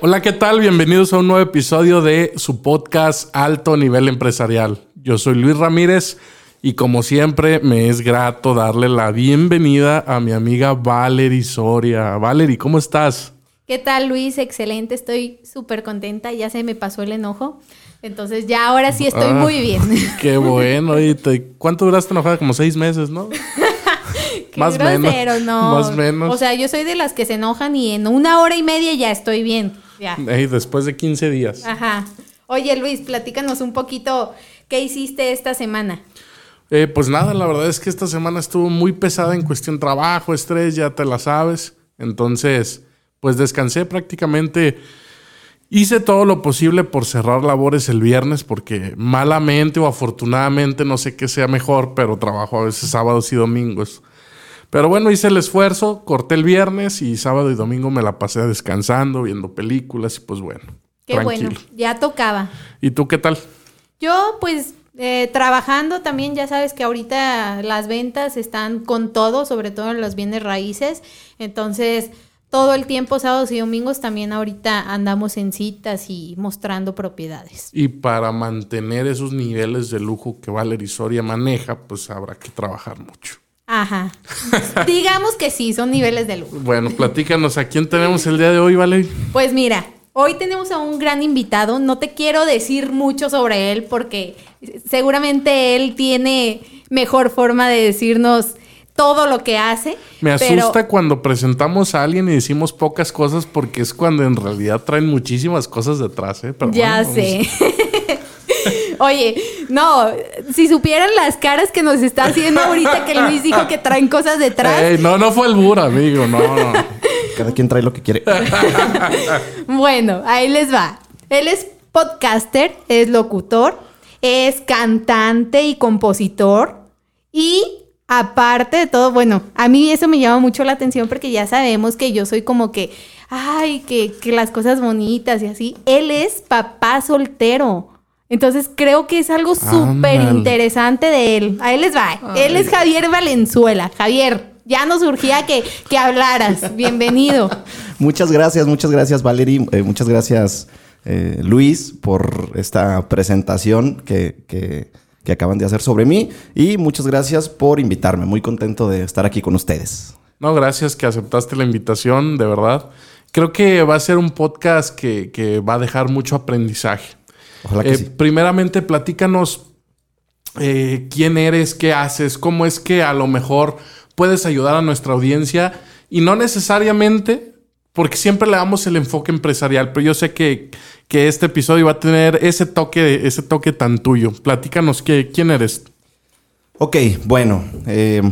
Hola, ¿qué tal? Bienvenidos a un nuevo episodio de su podcast Alto Nivel Empresarial. Yo soy Luis Ramírez y como siempre me es grato darle la bienvenida a mi amiga Valerie Soria. Valerie, ¿cómo estás? ¿Qué tal Luis? Excelente, estoy súper contenta, ya se me pasó el enojo. Entonces ya ahora sí estoy Ah, muy bien. Qué bueno. ¿Y te- ¿Cuánto duraste enojada? Como seis meses, ¿no? Qué Más menos, grosero, no. más menos. O sea, yo soy de las que se enojan y en una hora y media ya estoy bien. Ya. Después de 15 días. Ajá. Oye Luis, platícanos un poquito qué hiciste esta semana. Eh, pues nada, la verdad es que esta semana estuvo muy pesada en cuestión trabajo, estrés, ya te la sabes. Entonces, pues descansé prácticamente. Hice todo lo posible por cerrar labores el viernes porque malamente o afortunadamente, no sé qué sea mejor, pero trabajo a veces sábados y domingos. Pero bueno, hice el esfuerzo, corté el viernes y sábado y domingo me la pasé descansando, viendo películas y pues bueno. Qué tranquilo. bueno, ya tocaba. ¿Y tú qué tal? Yo pues eh, trabajando también, ya sabes que ahorita las ventas están con todo, sobre todo en los bienes raíces. Entonces, todo el tiempo, sábados y domingos, también ahorita andamos en citas y mostrando propiedades. Y para mantener esos niveles de lujo que Valerie Soria maneja, pues habrá que trabajar mucho. Ajá. Digamos que sí, son niveles de lujo. Bueno, platícanos, ¿a quién tenemos el día de hoy, Valerie? Pues mira, hoy tenemos a un gran invitado. No te quiero decir mucho sobre él porque seguramente él tiene mejor forma de decirnos todo lo que hace. Me pero- asusta cuando presentamos a alguien y decimos pocas cosas porque es cuando en realidad traen muchísimas cosas detrás, ¿eh? Pero ya bueno, sé. Oye, no, si supieran las caras que nos está haciendo ahorita que Luis dijo que traen cosas detrás. Ey, no, no fue el Bura, amigo, no, no. Cada quien trae lo que quiere. Bueno, ahí les va. Él es podcaster, es locutor, es cantante y compositor. Y aparte de todo, bueno, a mí eso me llama mucho la atención porque ya sabemos que yo soy como que, ay, que, que las cosas bonitas y así. Él es papá soltero. Entonces creo que es algo súper interesante de él. Ahí les va. Él es Javier Valenzuela. Javier, ya nos urgía que, que hablaras. Bienvenido. Muchas gracias, muchas gracias Valerie, eh, muchas gracias eh, Luis por esta presentación que, que- que acaban de hacer sobre mí y muchas gracias por invitarme. Muy contento de estar aquí con ustedes. No, gracias que aceptaste la invitación, de verdad. Creo que va a ser un podcast que, que va a dejar mucho aprendizaje. Ojalá que Eh, sí. Primeramente, platícanos eh, quién eres, qué haces, cómo es que a lo mejor puedes ayudar a nuestra audiencia y no necesariamente, porque siempre le damos el enfoque empresarial, pero yo sé que, que este episodio va a tener ese toque, ese toque tan tuyo. Platícanos qué, quién eres. Ok, bueno, eh,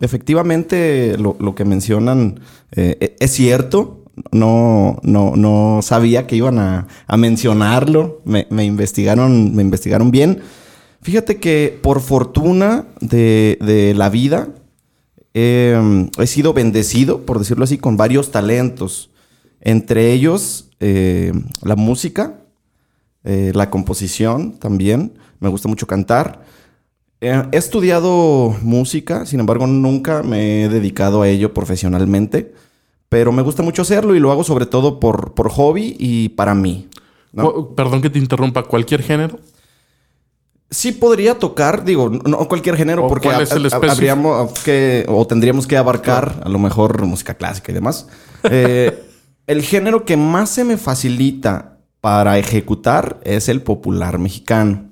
efectivamente lo, lo que mencionan eh, e- es cierto. No, no, no sabía que iban a, a mencionarlo. Me, me investigaron, me investigaron bien. Fíjate que por fortuna de, de la vida eh, he sido bendecido, por decirlo así, con varios talentos. Entre ellos eh, la música, eh, la composición también. Me gusta mucho cantar. Eh, he estudiado música, sin embargo nunca me he dedicado a ello profesionalmente, pero me gusta mucho hacerlo y lo hago sobre todo por, por hobby y para mí. ¿no? Perdón que te interrumpa, cualquier género. Sí podría tocar, digo, no cualquier género, ¿O porque cuál es el habríamos que, o tendríamos que abarcar a lo mejor música clásica y demás. Eh, el género que más se me facilita para ejecutar es el popular mexicano.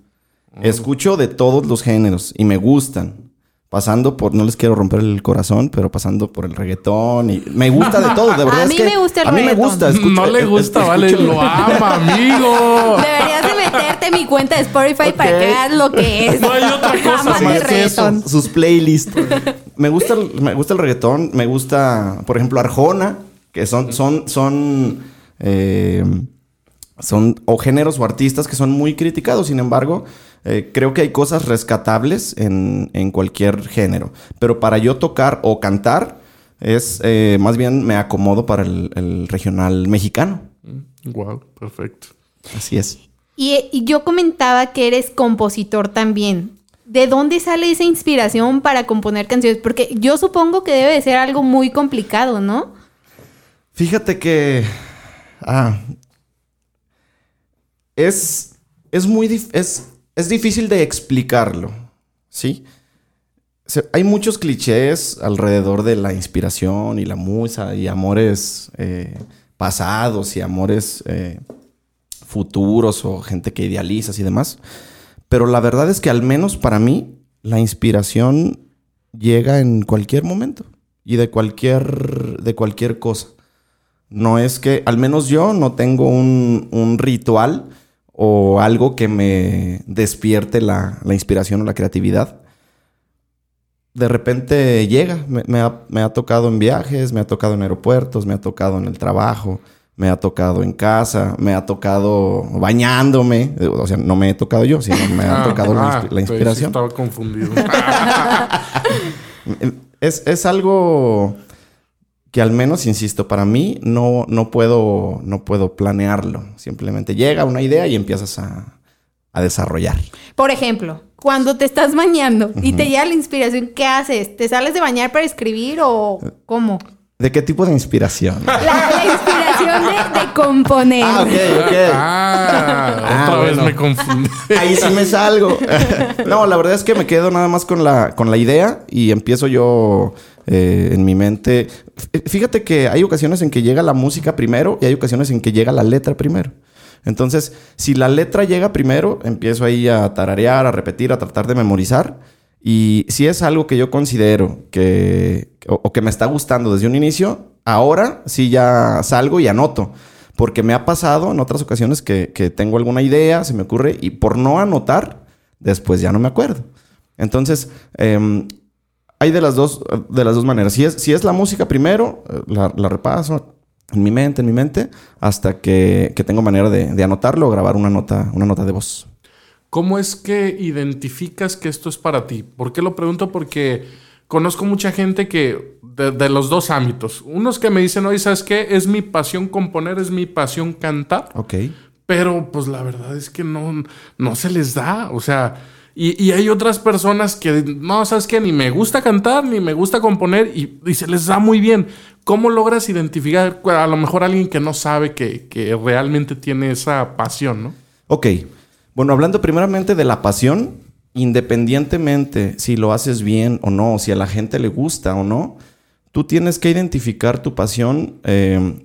Escucho de todos los géneros y me gustan. Pasando por, no les quiero romper el corazón, pero pasando por el reggaetón y me gusta de todo, de verdad. A es mí que me gusta el A mí me reggaetón. gusta. escucho- no le gusta, escucho- vale, lo ama, amigo. Deberías de meterte en mi cuenta de Spotify para que veas lo que es. No hay otra cosa más que eso. reggaetón. sus playlists. me gusta el, me gusta el reggaetón, me gusta, por ejemplo, Arjona, que son son son eh, son o géneros o artistas que son muy criticados, sin embargo, eh, creo que hay cosas rescatables en, en cualquier género. Pero para yo tocar o cantar, es eh, más bien me acomodo para el, el regional mexicano. Wow, perfecto. Así es. Y, y yo comentaba que eres compositor también. ¿De dónde sale esa inspiración para componer canciones? Porque yo supongo que debe de ser algo muy complicado, ¿no? Fíjate que. Ah, es, es muy es, es difícil de explicarlo, ¿sí? Hay muchos clichés alrededor de la inspiración y la musa y amores eh, pasados y amores eh, futuros o gente que idealizas y demás. Pero la verdad es que al menos para mí la inspiración llega en cualquier momento y de cualquier, de cualquier cosa. No es que, al menos yo no tengo un, un ritual o algo que me despierte la, la inspiración o la creatividad. De repente llega, me, me ha, me ha tocado en viajes, me ha tocado en aeropuertos, me ha tocado en el trabajo, me ha tocado en casa, me ha tocado bañándome. O sea, no me he tocado yo, sino me ha Ah, tocado la, ah, la sí inspiración. estaba confundido. Es, es algo que al menos, insisto, para mí no, no, puedo, no puedo planearlo. Simplemente llega una idea y empiezas a, a desarrollar. Por ejemplo, cuando te estás bañando y te llega la inspiración, ¿qué haces? ¿Te sales de bañar para escribir o cómo? ¿De qué tipo de inspiración? La, la inspiración de, de componer. ah, ok, ok. Ah, Ah, otra vez me confundí. Ahí sí me salgo. no, la verdad es que me quedo nada más con la, con la idea y empiezo yo eh, en mi mente. Fíjate que hay ocasiones en que llega la música primero y hay ocasiones en que llega la letra primero. Entonces, si la letra llega primero, empiezo ahí a tararear, a repetir, a tratar de memorizar. Y si es algo que yo considero que, o, o que me está gustando desde un inicio, ahora sí ya salgo y anoto. Porque me ha pasado en otras ocasiones que, que tengo alguna idea, se me ocurre, y por no anotar, después ya no me acuerdo. Entonces, em, hay de las dos, de las dos maneras. Si es, si es la música primero, eh, la, la repaso en mi mente, en mi mente, hasta que, que tengo manera de, de anotarlo o grabar una nota, una nota de voz. ¿Cómo es que identificas que esto es para ti? ¿Por qué lo pregunto? Porque conozco mucha gente que de, de los dos ámbitos. Unos que me dicen, oye, ¿sabes qué? Es mi pasión componer, es mi pasión cantar. Ok. Pero pues la verdad es que no, no se les da. O sea, y, hay otras personas que no, ¿sabes qué? Ni me gusta cantar, ni me gusta componer y, se les da muy bien. ¿Cómo logras identificar a lo mejor alguien que no sabe que, que realmente tiene esa pasión, no? Ok. Bueno, hablando primeramente de la pasión, independientemente si lo haces bien o no, si a la gente le gusta o no, tú tienes que identificar tu pasión. eh,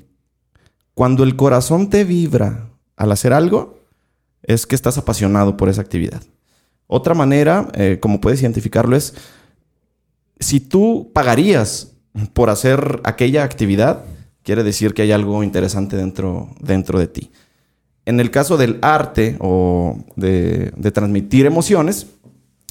cuando el corazón te vibra al hacer algo, es que estás apasionado por esa actividad. Otra manera, eh, como puedes identificarlo, es si tú pagarías por hacer aquella actividad, quiere decir que hay algo interesante dentro, dentro de ti. En el caso del arte o de, de transmitir emociones,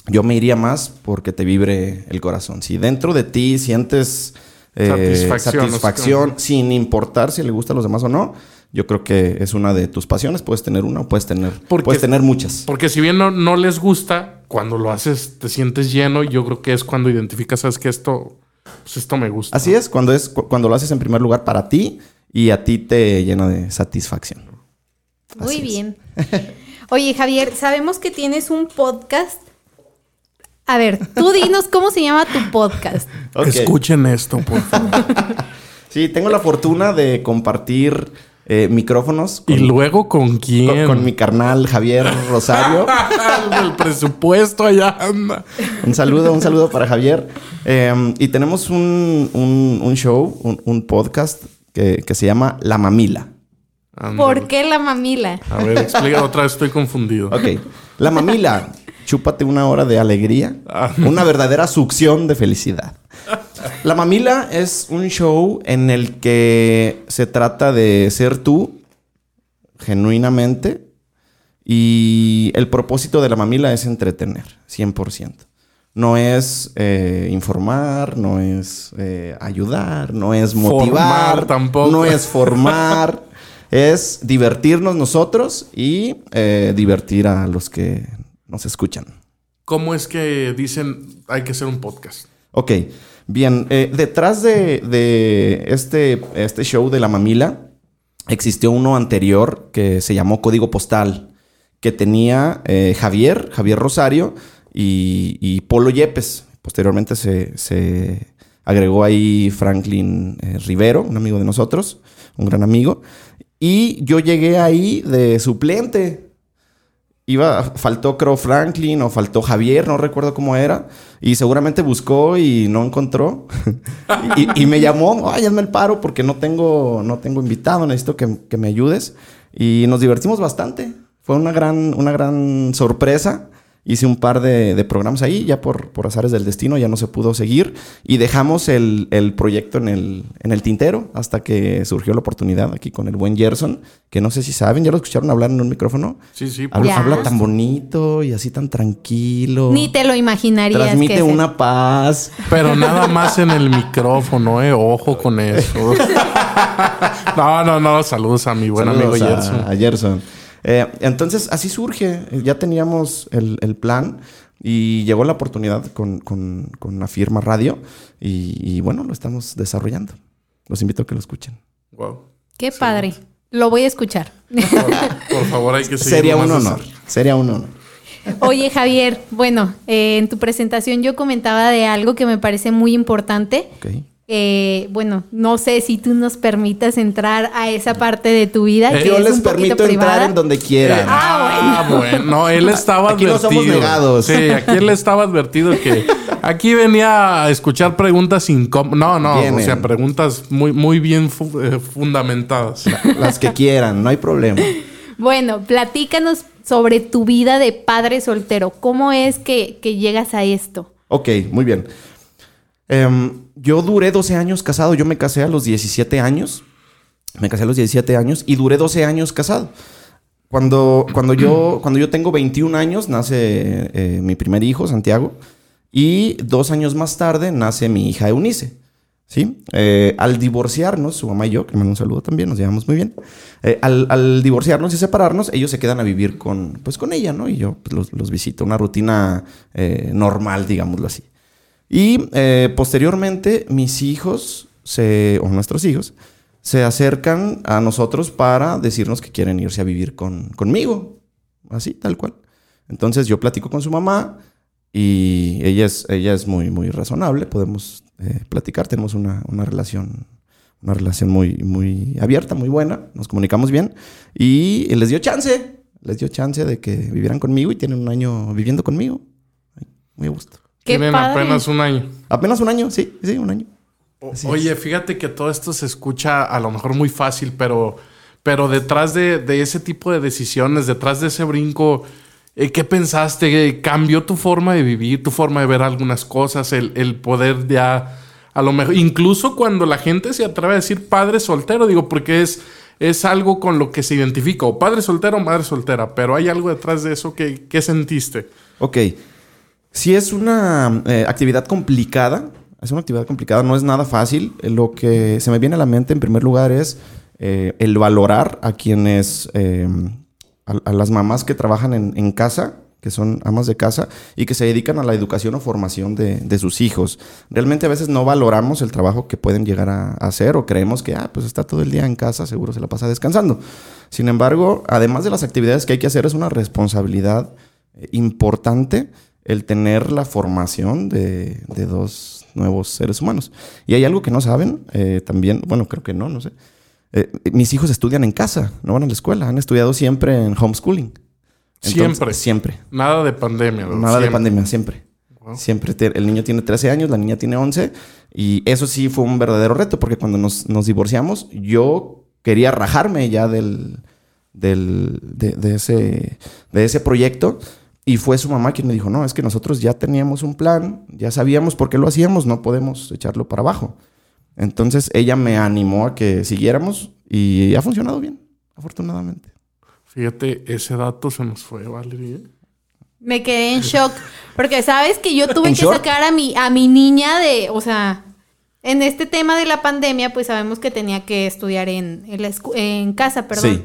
yo me iría más porque te vibre el corazón. Si dentro de ti sientes eh, Satisfacción, satisfacción, sin importar si le gusta a los demás o no, yo creo que es una de tus pasiones. Puedes tener una o puedes tener, Porque- puedes tener muchas. Porque si bien no, no les gusta, cuando lo haces te sientes lleno y yo creo que es cuando identificas, sabes que esto, pues esto me gusta. Así es, cuando, es, cu- cuando lo haces en primer lugar para ti y a ti te llena de satisfacción. Muy Así bien. Oye, Javier, sabemos que tienes un podcast. A ver, tú dinos cómo se llama tu podcast. Escuchen esto, por favor. Sí, tengo la fortuna de compartir eh, micrófonos con, y luego con quién. con- con mi carnal Javier Rosario. El presupuesto allá anda. Un saludo, un saludo para Javier. Eh, y tenemos un, un- un show, un, un podcast que, que se llama La Mamila. ¿Por qué la mamila? A ver, explica otra vez, estoy confundido. Ok. La Mamila. Chúpate una hora de alegría. Ah. Una verdadera succión de felicidad. La Mamila es un show en el que se trata de ser tú genuinamente y el propósito de la Mamila es entretener, 100%. No es eh, informar, no es eh, ayudar, no es motivar, Formar tampoco. no es formar, es divertirnos nosotros y eh, divertir a los que nos escuchan. ¿Cómo es que dicen hay que hacer un podcast? Ok, bien. eh, detrás de, de este, este show de la mamila existió uno anterior que se llamó Código Postal, que tenía eh, Javier, Javier Rosario y, y Polo Yepes. Posteriormente se, se agregó ahí Franklin eh, Rivero, un amigo de nosotros, un gran amigo. Y yo llegué ahí de suplente. Iba, faltó Crow Franklin o faltó Javier, no recuerdo cómo era. Y seguramente buscó y no encontró. y, me llamó, ay, hazme el paro porque no tengo, no tengo invitado, necesito que, que me ayudes. Y nos divertimos bastante. Fue una gran, una gran sorpresa hice un par de, programas ahí, ya por, por, azares del destino ya no se pudo seguir y dejamos el, proyecto en el, en el, tintero hasta que surgió la oportunidad aquí con el buen Gerson, que no sé si saben, ya lo escucharon hablar en un micrófono. Sí, sí. Habla, habla tan bonito y así tan tranquilo. Ni te lo imaginarías. Transmite una paz. Pero nada más en el micrófono, eh, ojo con eso. no, no, no, saludos a mi buen amigo Gerson. A Gerson. Eh, entonces, así surge. Ya teníamos el, plan y llegó la oportunidad con, con, con firma radio y, bueno, lo estamos desarrollando. Los invito a que lo escuchen. Wow. Qué padre. Lo voy a escuchar. Por, favor, hay que seguir. Sería un honor. Sería un honor. Oye, Javier, bueno, eh, en tu presentación yo comentaba de algo que me parece muy importante. Okay. Eh, bueno, no sé si tú nos permitas entrar a esa parte de tu vida. Eh, yo les permito entrar en donde quieran. ah, bueno. Ah, no, él estaba aquí advertido. No somos negados. Sí, aquí él estaba advertido que aquí venía a escuchar preguntas incómodas. No, no, o sea, preguntas muy, muy bien eh, fundamentadas. Las que quieran, no hay problema. Bueno, platícanos sobre tu vida de padre soltero. ¿Cómo es que, que llegas a esto? Ok, muy bien. Em, yo duré 12 años casado. Yo me casé a los 17 años. Me casé a los 17 años y duré 12 años casado. Cuando, cuando, yo, cuando yo tengo 21 años, nace eh, mi primer hijo, Santiago. Y dos años más tarde nace mi hija Eunice. ¿Sí? Eh, al divorciarnos, su mamá y yo, que me un saludo también, nos llevamos muy bien. Eh, al, divorciarnos y separarnos, ellos se quedan a vivir con, pues, con ella, ¿no? Y yo pues, los, los, visito, una rutina normal, digámoslo así. Y eh, posteriormente mis hijos, se, o nuestros hijos, se acercan a nosotros para decirnos que quieren irse a vivir con, conmigo. Así, tal cual. Entonces yo platico con su mamá y ella es, ella es muy, muy razonable. Podemos eh, platicar, tenemos una, una, relación, una relación muy, muy abierta, muy buena. Nos comunicamos bien y les dio chance, les dio chance de que vivieran conmigo y tienen un año viviendo conmigo. Muy a gusto. Tienen apenas un año. Apenas un año, sí, sí, un año. Oye, fíjate que todo esto se escucha a lo mejor muy fácil, pero, pero detrás de, ese tipo de decisiones, detrás de ese brinco, eh, ¿qué pensaste? ¿Cambió tu forma de vivir, tu forma de ver algunas cosas, el, poder ya, a lo mejor, incluso cuando la gente se atreve a decir padre soltero, digo, porque es, es algo con lo que se identifica, o padre soltero o madre soltera, pero hay algo detrás de eso que, ¿qué sentiste? Ok. Si es una eh, actividad complicada, es una actividad complicada, no es nada fácil. Lo que se me viene a la mente en primer lugar es eh, el valorar a quienes, eh, a, las mamás que trabajan en, casa, que son amas de casa y que se dedican a la educación o formación de, sus hijos. Realmente a veces no valoramos el trabajo que pueden llegar a, hacer o creemos que, ah, pues está todo el día en casa, seguro se la pasa descansando. Sin embargo, además de las actividades que hay que hacer, es una responsabilidad importante el tener la formación de, dos nuevos seres humanos. Y hay algo que no saben, eh, también, bueno, creo que no, no sé. Eh, mis hijos estudian en casa, no van a la escuela, han estudiado siempre en homeschooling. siempre. Siempre. Nada de pandemia. Nada de pandemia, siempre. Siempre. El niño tiene 13 años, la niña tiene 11. Y eso sí fue un verdadero reto, porque cuando nos, divorciamos, yo quería rajarme ya del, del de, ese, de ese proyecto y fue su mamá quien me dijo, no, es que nosotros ya teníamos un plan, ya sabíamos por qué lo hacíamos, no podemos echarlo para abajo. Entonces ella me animó a que siguiéramos y ha funcionado bien, afortunadamente. Fíjate, ese dato se nos fue, Valeria. Me quedé en shock, porque sabes que yo tuve que sacar a mi, a mi niña de, o sea, en este tema de la pandemia, pues sabemos que tenía que estudiar en, en, casa, perdón.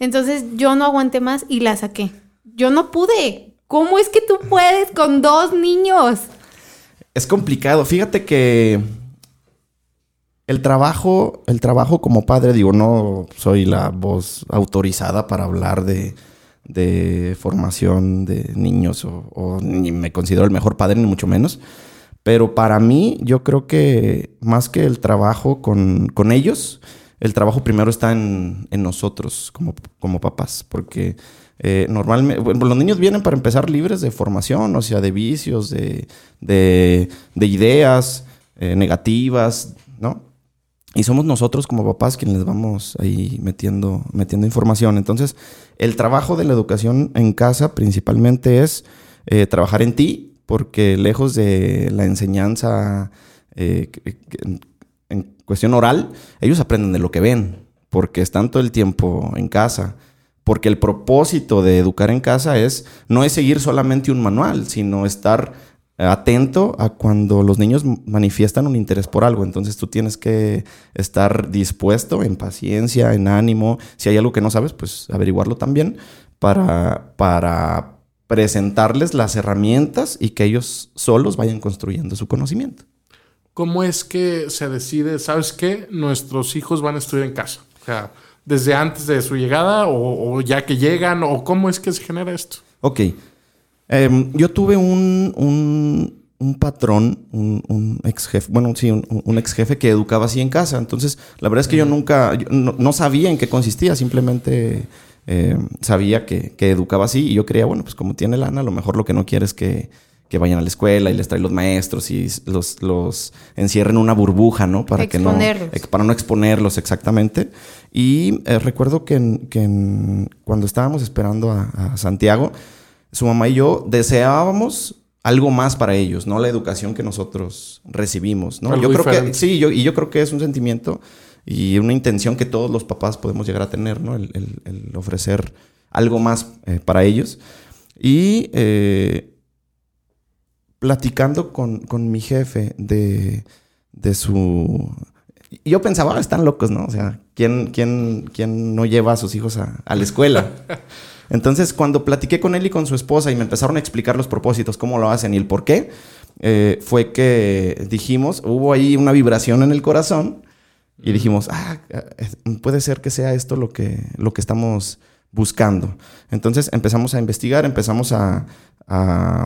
Entonces yo no aguanté más y la saqué. Yo no pude, ¿Cómo es que tú puedes con dos niños? Es complicado. Fíjate que el trabajo, el trabajo como padre, digo, no soy la voz autorizada para hablar de, formación de niños o, ni me considero el mejor padre, ni mucho menos. Pero para mí, yo creo que más que el trabajo con, ellos, el trabajo primero está en, nosotros como, como papás, porque eh, normalmente, los niños vienen para empezar libres de formación, o sea, de vicios, de, de, ideas eh, negativas, ¿no? Y somos nosotros como papás quienes les vamos ahí metiendo, metiendo información. Entonces, el trabajo de la educación en casa principalmente es eh, trabajar en ti, porque lejos de la enseñanza en cuestión oral, ellos aprenden de lo que ven, porque están todo el tiempo en casa porque el propósito de educar en casa es no es seguir solamente un manual, sino estar atento a cuando los niños manifiestan un interés por algo. Entonces tú tienes que estar dispuesto en paciencia, en ánimo. Si hay algo que no sabes, pues averiguarlo también para, para presentarles las herramientas y que ellos solos vayan construyendo su conocimiento. ¿Cómo es que se decide, sabes qué? Nuestros hijos van a estudiar en casa. O sea, desde antes de su llegada o, ya que llegan o cómo es que se genera esto? Ok. Em, yo tuve un, un, patrón, un, ex jefe, bueno, sí, un, ex jefe que educaba así en casa. Entonces, la verdad es que yo nunca, no, sabía en qué consistía, simplemente em, sabía que, que, educaba así y yo creía, bueno, pues como tiene lana, a lo mejor lo que no quiere es que que vayan a la escuela y les trae los maestros y los, los encierren en una burbuja, ¿no? Para que no para no exponerlos exactamente. Y eh, recuerdo que, cuando estábamos esperando a, Santiago, su mamá y yo deseábamos algo más para ellos, ¿no? La educación que nosotros recibimos, ¿no? yo creo que sí, yo, y yo creo que es un sentimiento y una intención que todos los papás podemos llegar a tener, ¿no? El, ofrecer algo más eh, para ellos. Y eh, platicando con, mi jefe de, de su... Yo pensaba, ah, están locos, ¿no? O sea, ¿quién, quién, quién no lleva a sus hijos a, la escuela? Entonces, cuando platiqué con él y con su esposa y me empezaron a explicar los propósitos, cómo lo hacen y el por qué, eh, fue que dijimos, hubo ahí una vibración en el corazón y dijimos, ah, puede ser que sea esto lo que, lo que estamos buscando. Entonces empezamos a investigar, empezamos a,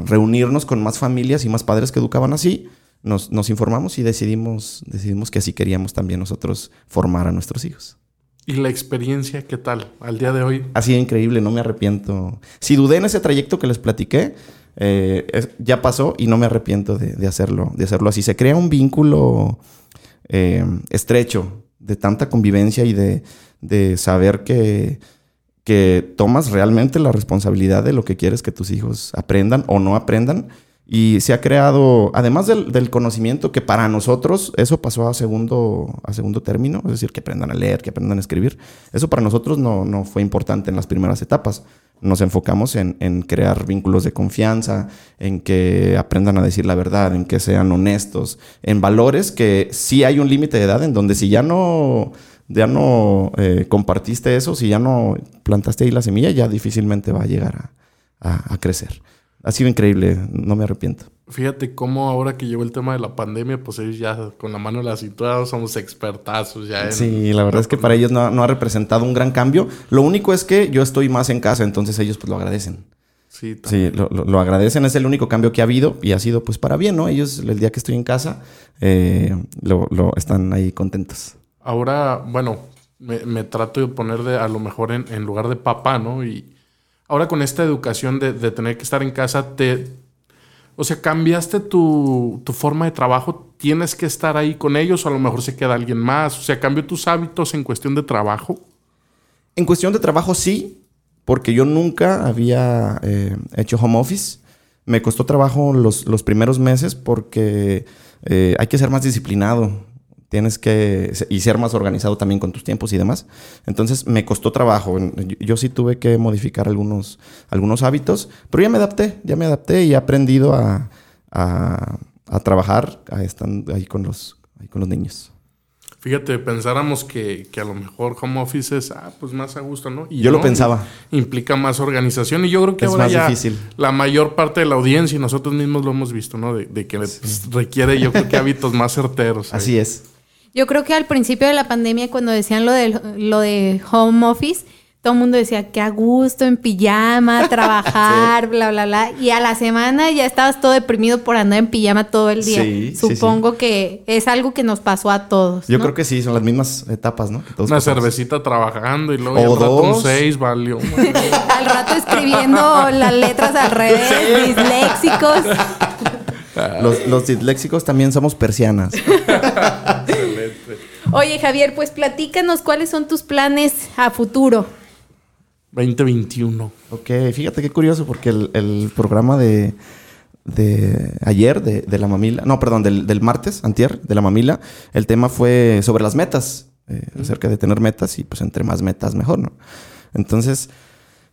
reunirnos con más familias y más padres que educaban así. Nos, informamos y decidimos, decidimos que así queríamos también nosotros formar a nuestros hijos. ¿Y la experiencia qué tal al día de hoy? Ha sido increíble, no me arrepiento. Si dudé en ese trayecto que les platiqué, eh, ya pasó y no me arrepiento de, hacerlo, de hacerlo así. Se crea un vínculo eh, estrecho de tanta convivencia y de, de saber que que tomas realmente la responsabilidad de lo que quieres que tus hijos aprendan o no aprendan. Y se ha creado, además del, conocimiento, que para nosotros eso pasó a segundo, a segundo término, es decir, que aprendan a leer, que aprendan a escribir. Eso para nosotros no, no fue importante en las primeras etapas. Nos enfocamos en, en, crear vínculos de confianza, en que aprendan a decir la verdad, en que sean honestos, en valores que sí hay un límite de edad en donde si ya no ya no eh, compartiste eso, si ya no plantaste ahí la semilla, ya difícilmente va a llegar a, crecer. Ha sido increíble, no me arrepiento. Fíjate cómo ahora que llegó el tema de la pandemia, pues ellos ya con la mano en la cintura somos expertazos ya. sí, la verdad es que para ellos no, ha representado un gran cambio. Lo único es que yo estoy más en casa, entonces ellos pues lo agradecen. Sí, sí lo, agradecen, es el único cambio que ha habido y ha sido pues para bien, ¿no? Ellos el día que estoy en casa eh, lo, están ahí contentos. Ahora, bueno, me, trato de poner de, a lo mejor en, lugar de papá, ¿no? Y ahora con esta educación de, tener que estar en casa, te, o sea, cambiaste tu, forma de trabajo, tienes que estar ahí con ellos o a lo mejor se queda alguien más, o sea, cambió tus hábitos en cuestión de trabajo. En cuestión de trabajo sí, porque yo nunca había eh, hecho home office. Me costó trabajo los, los primeros meses porque eh, hay que ser más disciplinado tienes que y ser más organizado también con tus tiempos y demás. Entonces me costó trabajo. Yo, sí tuve que modificar algunos, algunos hábitos, pero ya me adapté, ya me adapté y he aprendido a, trabajar ahí con los, con los niños. Fíjate, pensáramos que, a lo mejor home office es ah, pues más a gusto, ¿no? Y yo lo pensaba. Implica más organización y yo creo que ahora ya la mayor parte de la audiencia y nosotros mismos lo hemos visto, ¿no? De, que requiere yo creo que hábitos más certeros. Así es. Yo creo que al principio de la pandemia, cuando decían lo de, lo de home office, todo el mundo decía que a gusto, en pijama, trabajar, bla, bla, bla. Y a la semana ya estabas todo deprimido por andar en pijama todo el día. Sí, sí, Supongo que es algo que nos pasó a todos. Yo ¿no? creo que sí, son las mismas etapas, ¿no? Todos Una pasamos. cervecita trabajando y luego O al rato un. 6 valió. Al rato escribiendo las letras al revés, disléxicos. Los, los disléxicos también somos persianas. Oye, Javier, pues platícanos cuáles son tus planes a futuro. 2021. Ok, fíjate qué curioso, porque el, el programa de, de ayer, de, de la mamila, no, perdón, del, del martes, antier, de la mamila, el tema fue sobre las metas, eh, acerca de tener metas y pues entre más metas mejor, ¿no? Entonces,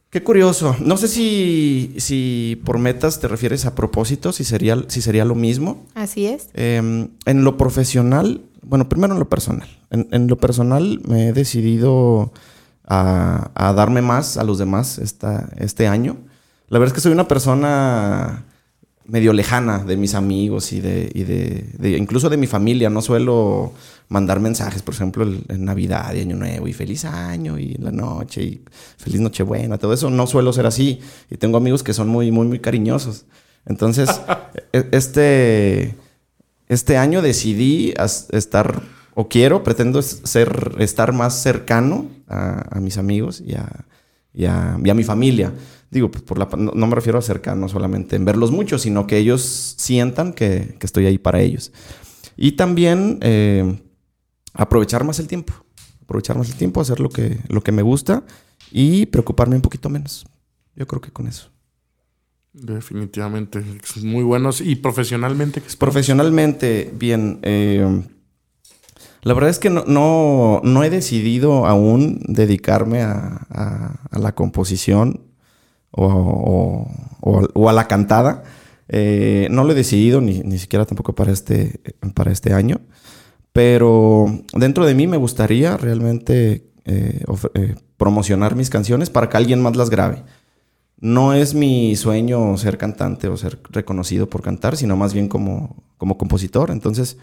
qué curioso. No sé si, si por metas te refieres a propósitos, si sería, si sería lo mismo. Así es. Eh, en lo profesional, bueno, primero en lo personal. En, en lo personal me he decidido a, a darme más a los demás esta, este año. La verdad es que soy una persona medio lejana de mis amigos y de, y de, incluso de mi familia. No suelo mandar mensajes, por ejemplo, en Navidad y Año Nuevo y feliz año y la noche y feliz Nochebuena, todo eso. No suelo ser así. Y tengo amigos que son muy, muy, muy cariñosos. Entonces, e- este, este año decidí estar, o quiero, pretendo ser, estar más cercano a, a mis amigos y a, y a- y a mi familia. Digo, pues por la, no, no me refiero a cercano solamente en verlos mucho, sino que ellos sientan que, que estoy ahí para ellos. Y también eh, aprovechar más el tiempo. Aprovechar más el tiempo, hacer lo que, lo que me gusta y preocuparme un poquito menos. Yo creo que con eso. Definitivamente. Muy buenos. Y profesionalmente. Profesionalmente, bien. eh, la verdad es que no, no, no he decidido aún dedicarme a, a- la composición o, o- a la cantada. Eh, no lo he decidido, ni, ni siquiera tampoco para este, para este año. Pero dentro de mí me gustaría realmente eh, eh, promocionar mis canciones para que alguien más las grabe. No es mi sueño ser cantante o ser reconocido por cantar, sino más bien como, como compositor. Entonces,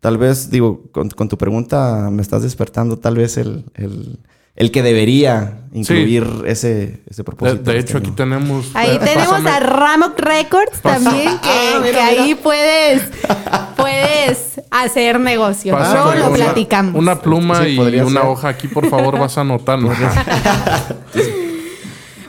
tal vez, digo, con, con tu pregunta me estás despertando tal vez el, el- el que debería incluir ese, ese propósito. de este hecho, aquí año. tenemos. Ahí eh, tenemos pásame- a Ramok Records también, que, Ah, mira, que ahí puedes, puedes hacer negocio. Luego lo una- platicamos. Una pluma Sí, y una ser. hoja aquí, por favor, vas anotando.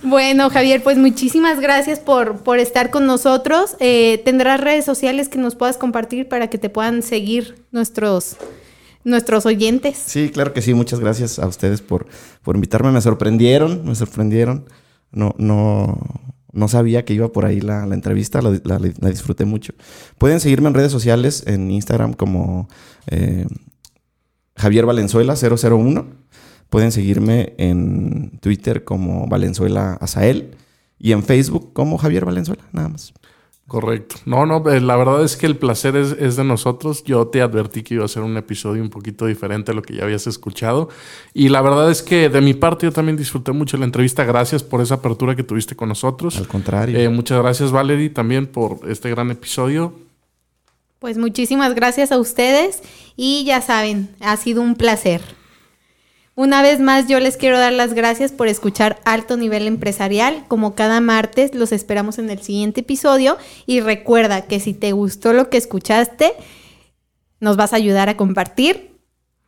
Bueno, Javier, pues muchísimas gracias por, por estar con nosotros. Eh, ¿Tendrás redes sociales que nos puedas compartir para que te puedan seguir nuestros, nuestros oyentes? Sí, claro que sí. Muchas gracias a ustedes por, por invitarme. Me sorprendieron, me sorprendieron. No, no, no sabía que iba por ahí la, la entrevista, la, disfruté mucho. Pueden seguirme en redes sociales, en Instagram como eh, Javier Valenzuela 001. Pueden seguirme en Twitter como Valenzuela Azael y en Facebook como Javier Valenzuela, nada más. Correcto. No, no, eh, la verdad es que el placer es, es de nosotros. Yo te advertí que iba a ser un episodio un poquito diferente a lo que ya habías escuchado. Y la verdad es que de mi parte yo también disfruté mucho la entrevista. Gracias por esa apertura que tuviste con nosotros. Al contrario. Eh, muchas gracias, Valerie, también por este gran episodio. Pues muchísimas gracias a ustedes y ya saben, ha sido un placer. Una vez más, yo les quiero dar las gracias por escuchar Alto Nivel Empresarial. Como cada martes, los esperamos en el siguiente episodio. Y recuerda que si te gustó lo que escuchaste, nos vas a ayudar a compartir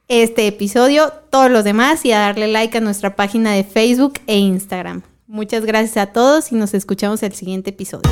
este episodio, todos los demás y a darle like a nuestra página de Facebook e Instagram. Muchas gracias a todos y nos escuchamos el siguiente episodio.